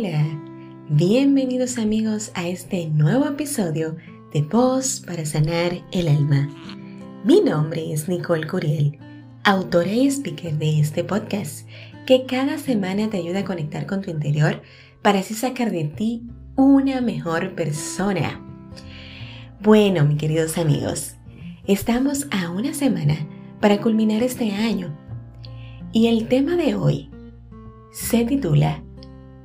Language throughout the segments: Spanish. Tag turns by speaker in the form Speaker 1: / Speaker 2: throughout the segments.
Speaker 1: Hola, bienvenidos amigos a este nuevo episodio de Voz para Sanar el Alma. Mi nombre es Nicole Curiel, autora y speaker de este podcast que cada semana te ayuda a conectar con tu interior para así sacar de ti una mejor persona. Bueno, mis queridos amigos, estamos a una semana para culminar este año y el tema de hoy se titula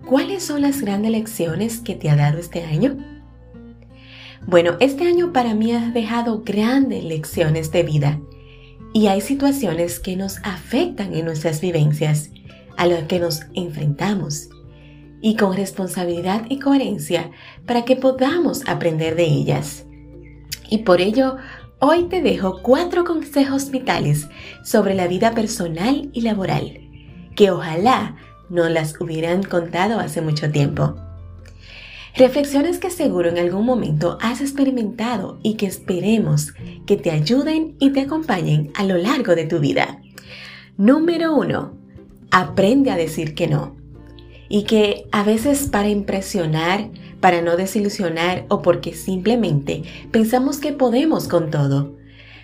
Speaker 1: ¿Cuáles son las grandes lecciones que te ha dado este año? Bueno, este año para mí ha dejado grandes lecciones de vida y hay situaciones que nos afectan en nuestras vivencias, a las que nos enfrentamos, y con responsabilidad y coherencia para que podamos aprender de ellas. Y por ello, hoy te dejo cuatro consejos vitales sobre la vida personal y laboral, que ojalá no las hubieran contado hace mucho tiempo. Reflexiones que seguro en algún momento has experimentado y que esperemos que te ayuden y te acompañen a lo largo de tu vida. Número 1. Aprende a decir que no. Y que a veces para impresionar, para no desilusionar o porque simplemente pensamos que podemos con todo.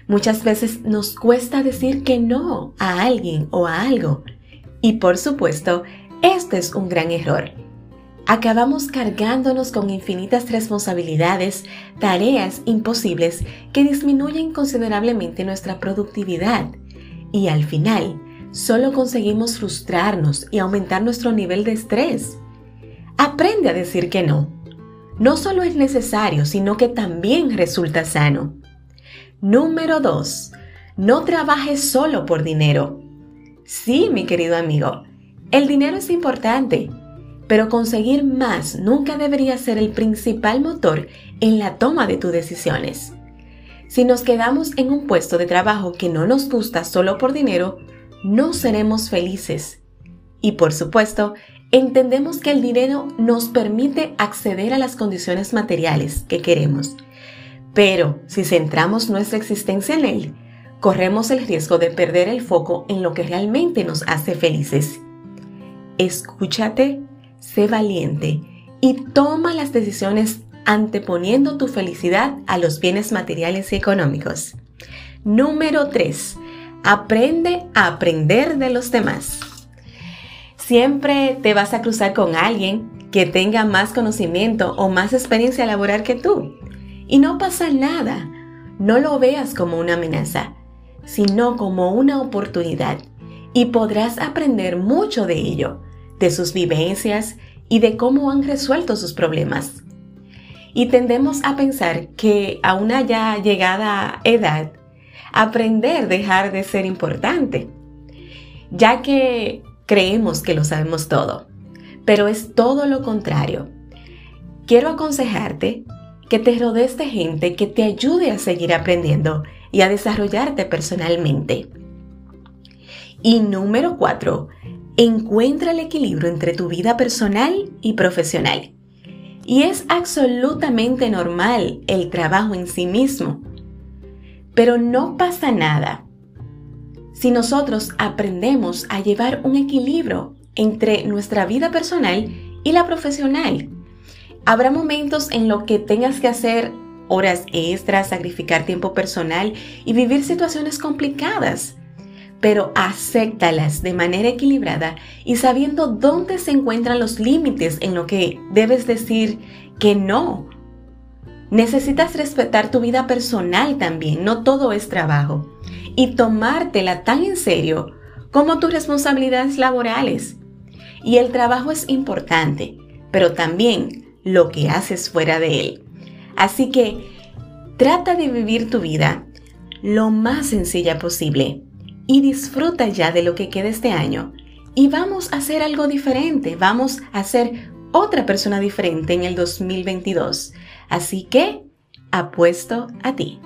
Speaker 1: Muchas veces nos cuesta decir que no a alguien o a algo. Y por supuesto, este es un gran error. Acabamos cargándonos con infinitas responsabilidades, tareas imposibles que disminuyen considerablemente nuestra productividad y al final solo conseguimos frustrarnos y aumentar nuestro nivel de estrés. Aprende a decir que no. No solo es necesario, sino que también resulta sano. Número 2. No trabajes solo por dinero. Sí, mi querido amigo, el dinero es importante, pero conseguir más nunca debería ser el principal motor en la toma de tus decisiones. Si nos quedamos en un puesto de trabajo que no nos gusta solo por dinero, no seremos felices. Y por supuesto, entendemos que el dinero nos permite acceder a las condiciones materiales que queremos. Pero si centramos nuestra existencia en él, corremos el riesgo de perder el foco en lo que realmente nos hace felices escúchate, sé valiente y toma las decisiones anteponiendo tu felicidad a los bienes materiales y económicos. Número 3. Aprende a aprender de los demás. Siempre te vas a cruzar con alguien que tenga más conocimiento o más experiencia laboral que tú. Y no pasa nada. No lo veas como una amenaza, sino como una oportunidad. Y podrás aprender mucho de ello de sus vivencias y de cómo han resuelto sus problemas. Y tendemos a pensar que a una ya llegada edad, aprender dejar de ser importante, ya que creemos que lo sabemos todo, pero es todo lo contrario. Quiero aconsejarte que te rodees de gente que te ayude a seguir aprendiendo y a desarrollarte personalmente. Y número 4, encuentra el equilibrio entre tu vida personal y profesional. Y es absolutamente normal el trabajo en sí mismo. Pero no pasa nada si nosotros aprendemos a llevar un equilibrio entre nuestra vida personal y la profesional. Habrá momentos en los que tengas que hacer horas extras, sacrificar tiempo personal y vivir situaciones complicadas pero acéptalas de manera equilibrada y sabiendo dónde se encuentran los límites en lo que debes decir que no. Necesitas respetar tu vida personal también, no todo es trabajo, y tomártela tan en serio como tus responsabilidades laborales. Y el trabajo es importante, pero también lo que haces fuera de él. Así que trata de vivir tu vida lo más sencilla posible y disfruta ya de lo que queda este año. Y vamos a hacer algo diferente, vamos a ser otra persona diferente en el 2022. Así que apuesto a ti.